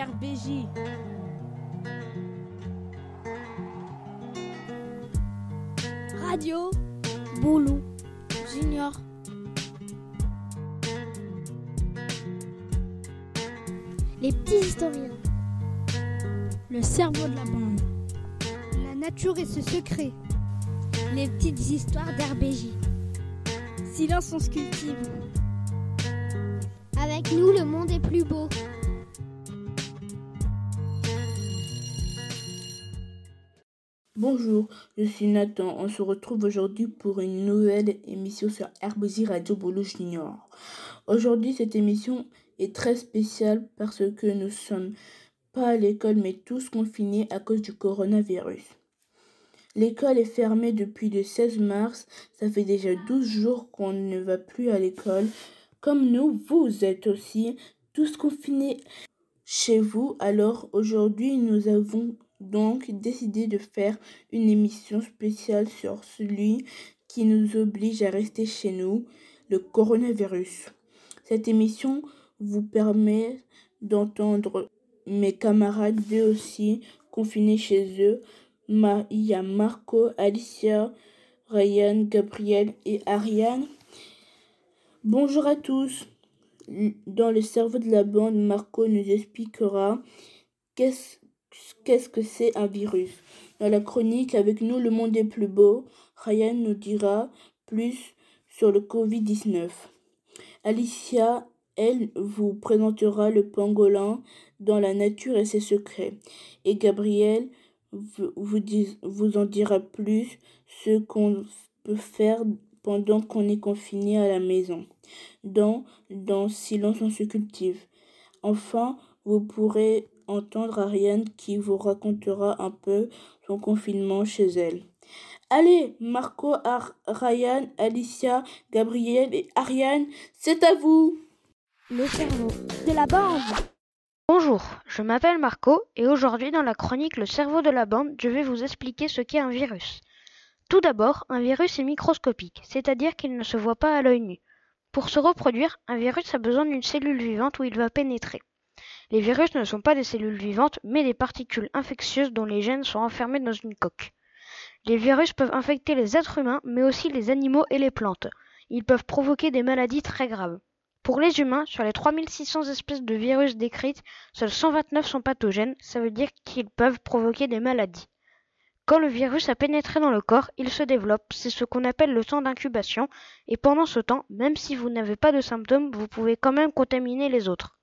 RBJ. Radio Boulou Junior. Les petits historiens. Le cerveau de la bande. La nature et ses secrets. Les petites histoires d'RBJ. Silence on se. Avec nous, le monde est plus beau. Bonjour, je suis Nathan. On se retrouve aujourd'hui pour une nouvelle émission sur RBZ Radio Bolo Junior. Aujourd'hui, cette émission est très spéciale parce que nous sommes pas à l'école mais tous confinés à cause du coronavirus. L'école est fermée depuis le 16 mars. Ça fait déjà 12 jours qu'on ne va plus à l'école. Comme nous, vous êtes aussi tous confinés chez vous. Alors aujourd'hui, nous avons donc décidé de faire une émission spéciale sur celui qui nous oblige à rester chez nous, le coronavirus. Cette émission vous permet d'entendre mes camarades eux aussi confinés chez eux. il y a Marco, Alicia, Ryan, Gabriel et Ariane. Bonjour à tous. Dans le cerveau de la bande, Marco nous expliquera qu'est-ce qu'est-ce que c'est un virus? Dans la chronique Avec nous, le monde est plus beau, Ryan nous dira plus sur le Covid-19. Alicia, elle, vous présentera le pangolin dans la nature et ses secrets. Et Gabriel vous, en dira plus ce qu'on peut faire pendant qu'on est confiné à la maison. Dans, dans Silence on se cultive. Enfin, vous pourrez entendre Ariane qui vous racontera un peu son confinement chez elle. Allez, Marco, Ryan, Alicia, Gabriel et Ariane, c'est à vous. Le cerveau de la bande. Bonjour, je m'appelle Marco et aujourd'hui dans la chronique Le cerveau de la bande, je vais vous expliquer ce qu'est un virus. Tout d'abord, un virus est microscopique, c'est-à-dire qu'il ne se voit pas à l'œil nu. Pour se reproduire, un virus a besoin d'une cellule vivante où il va pénétrer. Les virus ne sont pas des cellules vivantes, mais des particules infectieuses dont les gènes sont enfermés dans une coque. Les virus peuvent infecter les êtres humains, mais aussi les animaux et les plantes. Ils peuvent provoquer des maladies très graves. Pour les humains, sur les 3600 espèces de virus décrites, seuls 129 sont pathogènes, ça veut dire qu'ils peuvent provoquer des maladies. Quand le virus a pénétré dans le corps, il se développe, c'est ce qu'on appelle le temps d'incubation, et pendant ce temps, même si vous n'avez pas de symptômes, vous pouvez quand même contaminer les autres.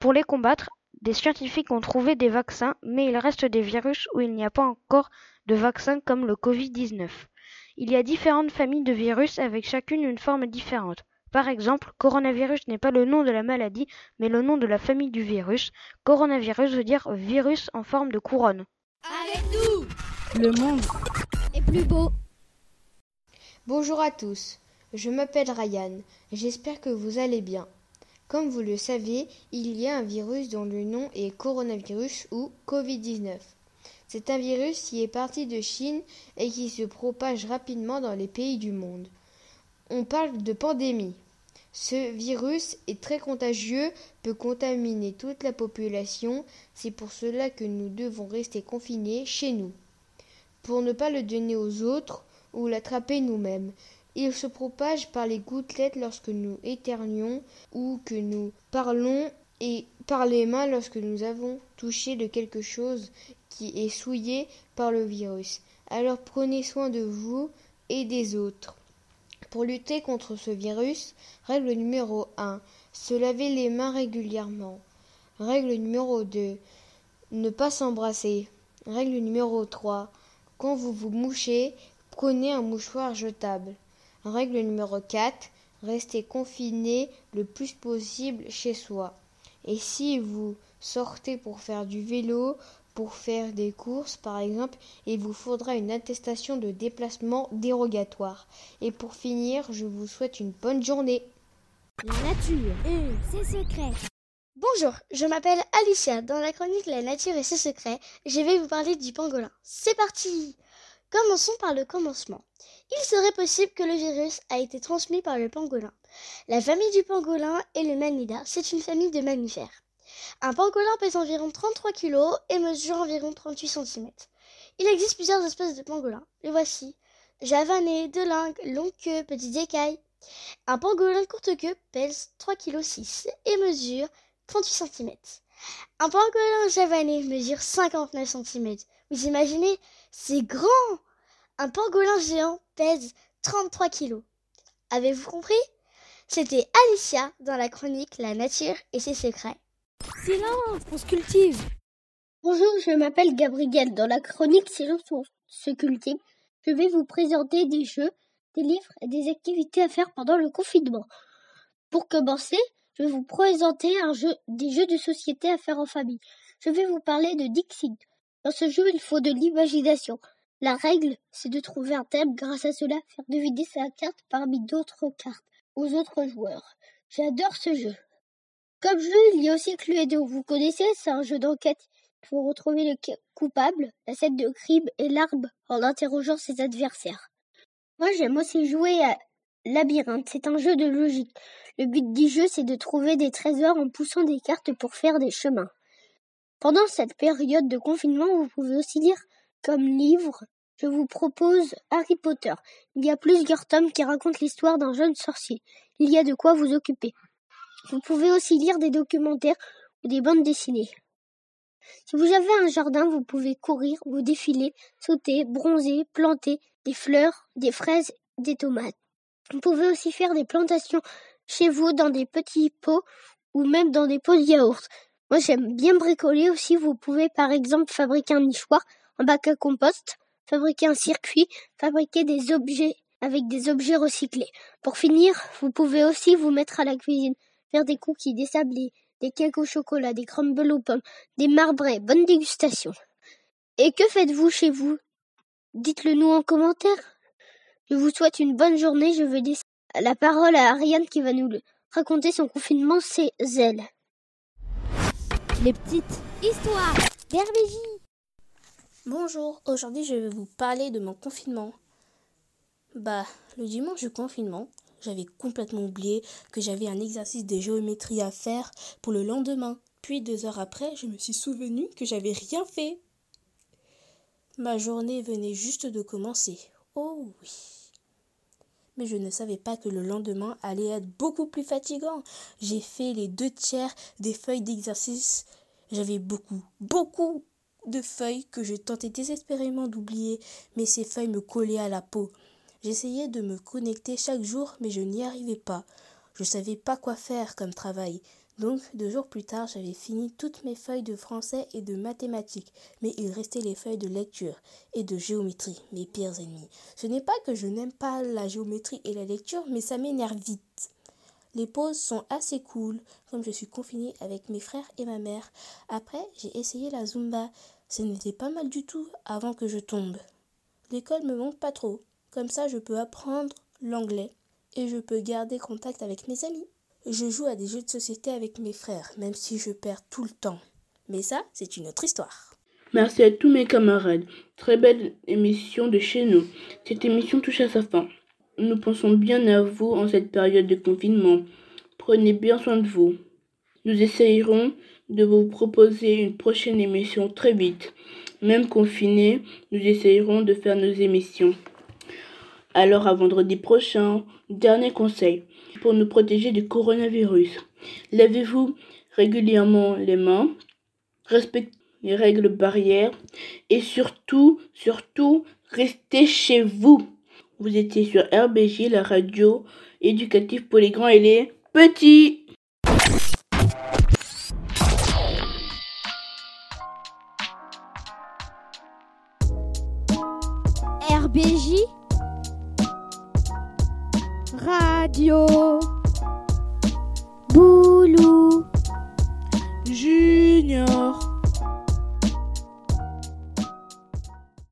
Pour les combattre, des scientifiques ont trouvé des vaccins, mais il reste des virus où il n'y a pas encore de vaccin comme le Covid-19. Il y a différentes familles de virus avec chacune une forme différente. Par exemple, coronavirus n'est pas le nom de la maladie, mais le nom de la famille du virus. Coronavirus veut dire virus en forme de couronne. Avec nous, le monde est plus beau. Bonjour à tous, je m'appelle Ryan, j'espère que vous allez bien. Comme vous le savez, il y a un virus dont le nom est coronavirus ou Covid-19. C'est un virus qui est parti de Chine et qui se propage rapidement dans les pays du monde. On parle de pandémie. Ce virus est très contagieux, peut contaminer toute la population, c'est pour cela que nous devons rester confinés chez nous, pour ne pas le donner aux autres ou l'attraper nous-mêmes. Il se propage par les gouttelettes lorsque nous éternions ou que nous parlons et par les mains lorsque nous avons touché de quelque chose qui est souillé par le virus. Alors prenez soin de vous et des autres. Pour lutter contre ce virus, règle numéro 1, se laver les mains régulièrement. Règle numéro 2, ne pas s'embrasser. Règle numéro 3, quand vous vous mouchez, prenez un mouchoir jetable. Règle numéro 4. Restez confiné le plus possible chez soi. Et si vous sortez pour faire du vélo, pour faire des courses par exemple, il vous faudra une attestation de déplacement dérogatoire. Et pour finir, je vous souhaite une bonne journée. La nature et ses secrets. Bonjour, je m'appelle Alicia. Dans la chronique La nature et ses secrets, je vais vous parler du pangolin. C'est parti Commençons par le commencement. Il serait possible que le virus a été transmis par le pangolin. La famille du pangolin et le manida, c'est une famille de mammifères. Un pangolin pèse environ 33 kg et mesure environ 38 cm. Il existe plusieurs espèces de pangolins. Les voici. Javanais, delingue, longue queue, petites écailles. Un pangolin courte queue pèse 3,6 kg et mesure 38 cm. Un pangolin javanais mesure 59 cm. Vous imaginez C'est grand Un pangolin géant pèse 33 kg. Avez-vous compris? C'était Alicia dans la chronique La nature et ses secrets. Silence, on se cultive. Bonjour, je m'appelle Gabriel. Dans la chronique Silence, on se cultive, je vais vous présenter des jeux, des livres et des activités à faire pendant le confinement. Pour commencer, je vais vous présenter un jeu, des jeux de société à faire en famille. Je vais vous parler de Dixit. Dans ce jeu, il faut de l'imagination. La règle, c'est de trouver un thème, grâce à cela, faire deviner sa carte parmi d'autres cartes aux autres joueurs. J'adore ce jeu. Comme jeu, il y a aussi Cluedo. Vous connaissez, c'est un jeu d'enquête. Il faut retrouver le coupable, la scène de crime et l'arme en interrogeant ses adversaires. Moi, j'aime aussi jouer à Labyrinthe. C'est un jeu de logique. Le but du jeu, c'est de trouver des trésors en poussant des cartes pour faire des chemins. Pendant cette période de confinement, vous pouvez aussi lire comme livre. Je vous propose Harry Potter. Il y a plusieurs tomes qui racontent l'histoire d'un jeune sorcier. Il y a de quoi vous occuper. Vous pouvez aussi lire des documentaires ou des bandes dessinées. Si vous avez un jardin, vous pouvez courir ou défiler, sauter, bronzer, planter des fleurs, des fraises, des tomates. Vous pouvez aussi faire des plantations chez vous dans des petits pots ou même dans des pots de yaourt. Moi j'aime bien bricoler aussi. Vous pouvez par exemple fabriquer un nichoir, un bac à compost, fabriquer un circuit, fabriquer des objets avec des objets recyclés. Pour finir, vous pouvez aussi vous mettre à la cuisine, faire des cookies, des sablés, des cakes au chocolat, des crumbles aux pommes, des marbrés. Bonne dégustation. Et que faites-vous chez vous? Dites-le nous en commentaire. Je vous souhaite une bonne journée. Je veux laisser la parole à Ariane qui va nous raconter son confinement, c'est Zelle. Les petites histoires. Bonjour, aujourd'hui je vais vous parler de mon confinement. Bah, le dimanche du confinement, j'avais complètement oublié que j'avais un exercice de géométrie à faire pour le lendemain. Puis deux heures après, je me suis souvenu que j'avais rien fait. Ma journée venait juste de commencer. Oh oui. Mais je ne savais pas que le lendemain allait être beaucoup plus fatigant. J'ai fait les deux tiers des feuilles d'exercice. J'avais beaucoup, beaucoup de feuilles que je tentais désespérément d'oublier, mais ces feuilles me collaient à la peau. J'essayais de me connecter chaque jour, mais je n'y arrivais pas. Je savais pas quoi faire comme travail. Donc, deux jours plus tard, j'avais fini toutes mes feuilles de français et de mathématiques, mais il restait les feuilles de lecture et de géométrie, mes pires ennemis. Ce n'est pas que je n'aime pas la géométrie et la lecture, mais ça m'énerve vite. Les pauses sont assez cool, comme je suis confinée avec mes frères et ma mère. Après, j'ai essayé la Zumba. Ce n'était pas mal du tout avant que je tombe. L'école me manque pas trop. Comme ça, je peux apprendre l'anglais et je peux garder contact avec mes amis. Je joue à des jeux de société avec mes frères, même si je perds tout le temps. Mais ça, c'est une autre histoire. Merci à tous mes camarades. Très belle émission de chez nous. Cette émission touche à sa fin. Nous pensons bien à vous en cette période de confinement. Prenez bien soin de vous. Nous essayerons de vous proposer une prochaine émission très vite. Même confinés, nous essayerons de faire nos émissions. Alors à vendredi prochain, dernier conseil pour nous protéger du coronavirus. Lavez-vous régulièrement les mains, respectez les règles barrières et surtout, surtout, restez chez vous. Vous étiez sur RBJ, la radio éducative pour les grands et les petits. RBJ radio. Boulou Junior.